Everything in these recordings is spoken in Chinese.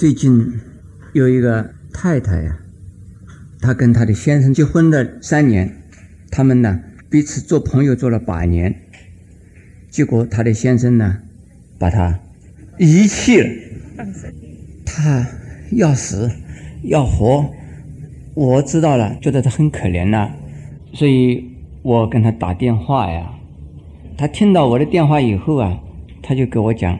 最近有一个太太呀，她跟她的先生结婚了三年，他们呢彼此做朋友做了八年，结果她的先生呢把她遗弃了，他要死要活，我知道了，觉得他很可怜呐，所以我跟他打电话呀，他听到我的电话以后啊，他就跟我讲，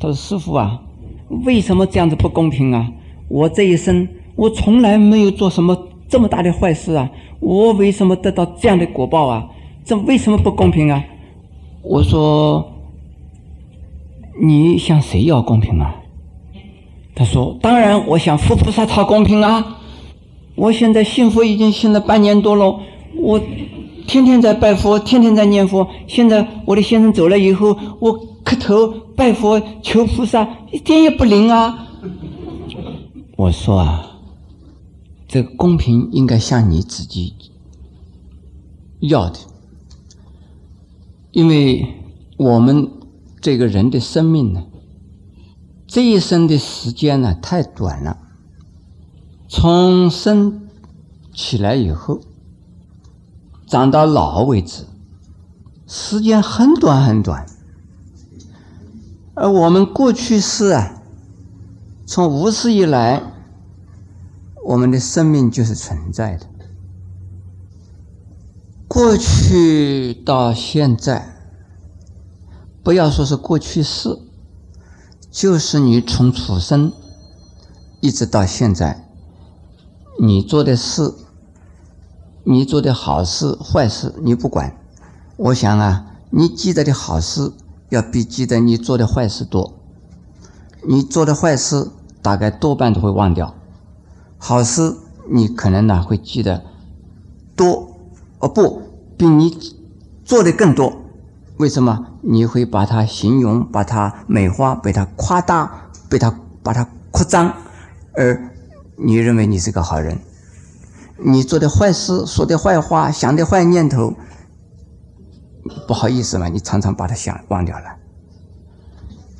他说师傅啊。为什么这样子不公平啊？我这一生我从来没有做什么这么大的坏事啊！我为什么得到这样的果报啊？这为什么不公平啊？我说，你向谁要公平啊？他说：当然，我想佛菩萨讨公平啊！我现在信佛已经信了半年多了，我天天在拜佛，天天在念佛。现在我的先生走了以后，我。磕头拜佛求菩萨，一点也不灵啊！我说啊，这个公平应该向你自己要的，因为我们这个人的生命呢，这一生的时间呢太短了，从生起来以后，长到老为止，时间很短很短。而我们过去是啊，从无始以来，我们的生命就是存在的。过去到现在，不要说是过去式，就是你从出生一直到现在，你做的事，你做的好事坏事你不管，我想啊，你记得的好事。要比记得你做的坏事多，你做的坏事大概多半都会忘掉，好事你可能呢会记得多，哦不，比你做的更多。为什么？你会把它形容，把它美化，被它夸大，被它把它扩张，而你认为你是个好人。你做的坏事，说的坏话，想的坏念头。不好意思嘛，你常常把它想忘掉了，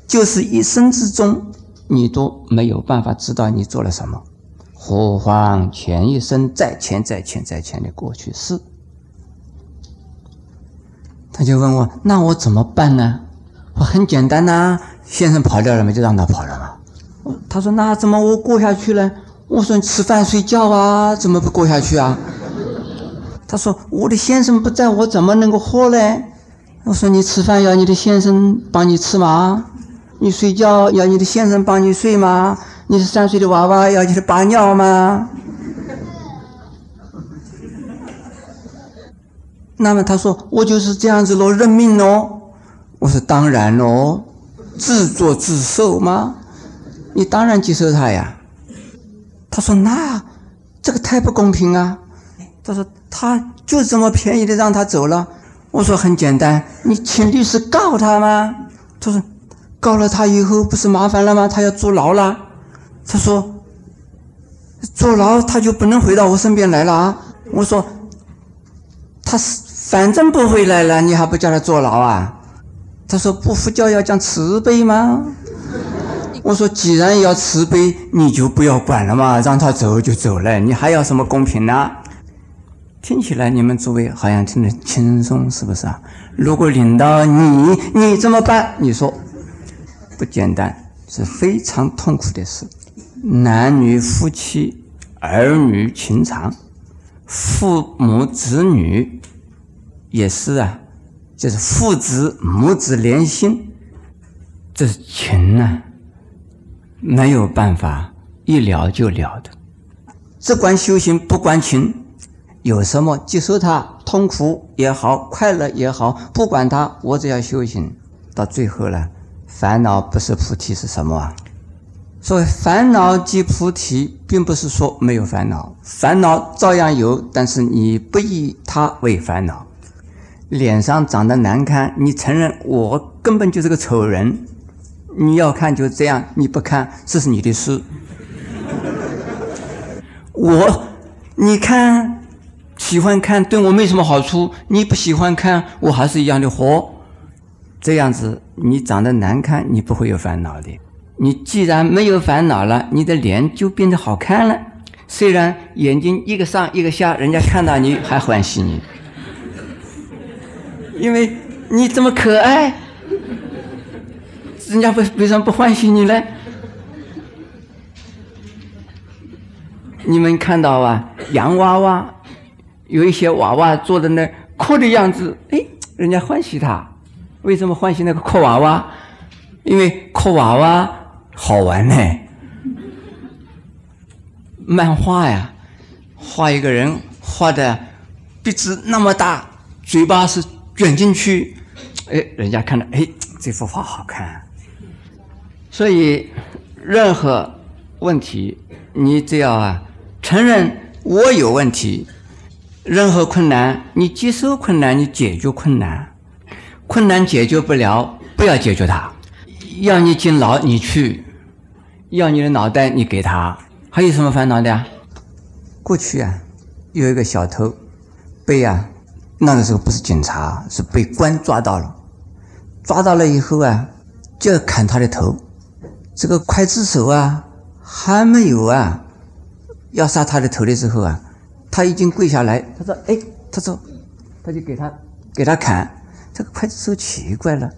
就是一生之中你都没有办法知道你做了什么，何况前一生再前再前再前的过去式。他就问我，那我怎么办呢？我很简单呐，先生跑掉了嘛，就让他跑了嘛。他说那怎么我过下去呢？我说吃饭睡觉啊，怎么不过下去啊？他说：“我的先生不在，我怎么能够活呢？”我说：“你吃饭要你的先生帮你吃吗？你睡觉要你的先生帮你睡吗？你是三岁的娃娃要你的把尿吗？”那么他说：“我就是这样子喽，认命喽。”我说：“当然喽，自作自受吗？你当然接受他呀。”他说：“那这个太不公平啊。”他说：“他就这么便宜的让他走了。”我说：“很简单，你请律师告他吗？”他说：“告了他以后不是麻烦了吗？他要坐牢了。”他说：“坐牢他就不能回到我身边来了啊！”我说：“他是反正不回来了，你还不叫他坐牢啊？”他说：“不服教要讲慈悲吗？”我说：“既然要慈悲，你就不要管了嘛，让他走就走了，你还要什么公平呢？”听起来你们诸位好像听得轻松，是不是啊？如果领到你，你怎么办？你说不简单，是非常痛苦的事。男女夫妻、儿女情长、父母子女也是啊，就是父子母子连心，这是情呢，没有办法一了就了的。只管修行，不管情。有什么接受它，痛苦也好，快乐也好，不管它，我只要修行，到最后呢，烦恼不是菩提是什么啊？所谓烦恼即菩提，并不是说没有烦恼，烦恼照样有，但是你不以它为烦恼。脸上长得难看，你承认我根本就是个丑人，你要看就这样，你不看这是你的事。我，你看。喜欢看对我没什么好处，你不喜欢看我还是一样的活，这样子你长得难看，你不会有烦恼的。你既然没有烦恼了，你的脸就变得好看了。虽然眼睛一个上一个下，人家看到你还欢喜你，因为你这么可爱，人家为为什么不欢喜你呢？你们看到啊，洋娃娃有一些娃娃坐在那哭的样子，哎，人家欢喜他。为什么欢喜那个哭娃娃？因为哭娃娃好玩呢。漫画呀，画一个人画的鼻子那么大，嘴巴是卷进去，哎，人家看了，哎，这幅画好看。所以任何问题，你只要啊。承认我有问题，任何困难，你接受困难，你解决困难，困难解决不了，不要解决它。要你进牢，你去；要你的脑袋，你给他。还有什么烦恼的？过去啊，有一个小偷，被啊，那个时候不是警察，是被官抓到了。抓到了以后啊，就要砍他的头。这个刽子手啊，还没有啊。要杀他的头的时候啊，他已经跪下来，他说：“哎，他说，他就给他给他砍。这个刽子手奇怪了，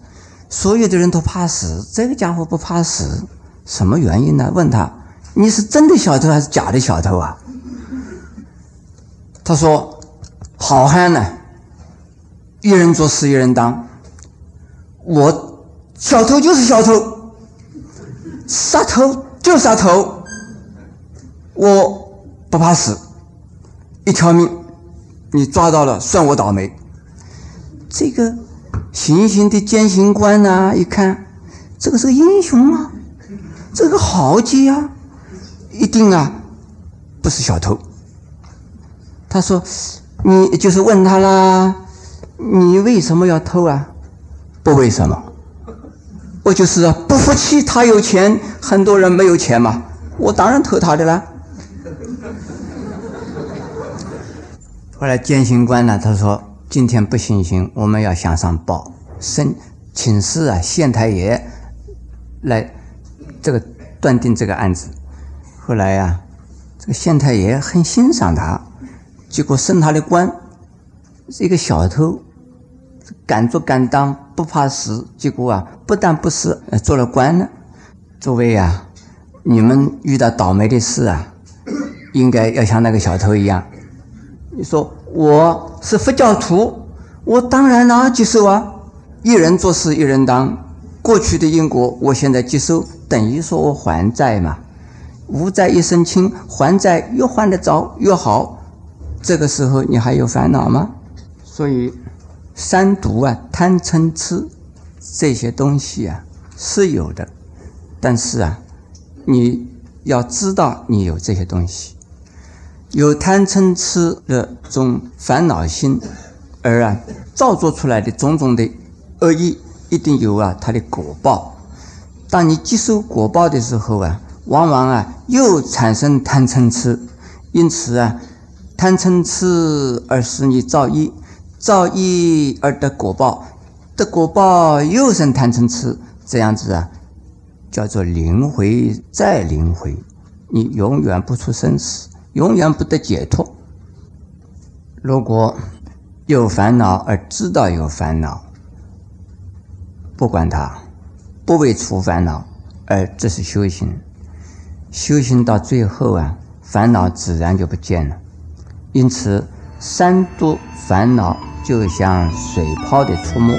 所有的人都怕死，这个家伙不怕死，什么原因呢？问他，你是真的小偷还是假的小偷啊？他说：好汉呢，一人做事一人当。我小偷就是小偷，杀头就杀头，我。不怕死，一条命，你抓到了算我倒霉。这个行刑的监刑官呢，一看，这个是个英雄啊，这个豪杰啊，一定啊不是小偷。他说：“你就是问他啦，你为什么要偷啊？不为什么，我就是不服气他有钱，很多人没有钱嘛，我当然偷他的啦。”后来监刑官呢，他说：“今天不行刑，我们要向上报，申请示啊县太爷来这个断定这个案子。”后来呀，这个县太爷很欣赏他，结果升他的官，是一个小偷，敢做敢当，不怕死。结果啊，不但不死，做了官了。诸位呀，你们遇到倒霉的事啊，应该要像那个小偷一样。你说我是佛教徒，我当然啦接受啊，一人做事一人当，过去的因果我现在接受，等于说我还债嘛，无债一身轻，还债越还得早越好，这个时候你还有烦恼吗？所以三毒啊，贪嗔痴这些东西啊是有的，但是啊，你要知道你有这些东西。有贪嗔痴的种烦恼心，而啊造作出来的种种的恶意，一定有啊它的果报。当你接受果报的时候啊，往往啊又产生贪嗔痴，因此啊贪嗔痴而使你造业，造业而得果报，得果报又生贪嗔痴，这样子啊叫做轮回再轮回，你永远不出生死。永远不得解脱。如果有烦恼而知道有烦恼，不管它，不为除烦恼，而这是修行。修行到最后啊，烦恼自然就不见了。因此，三度烦恼就像水泡的出没。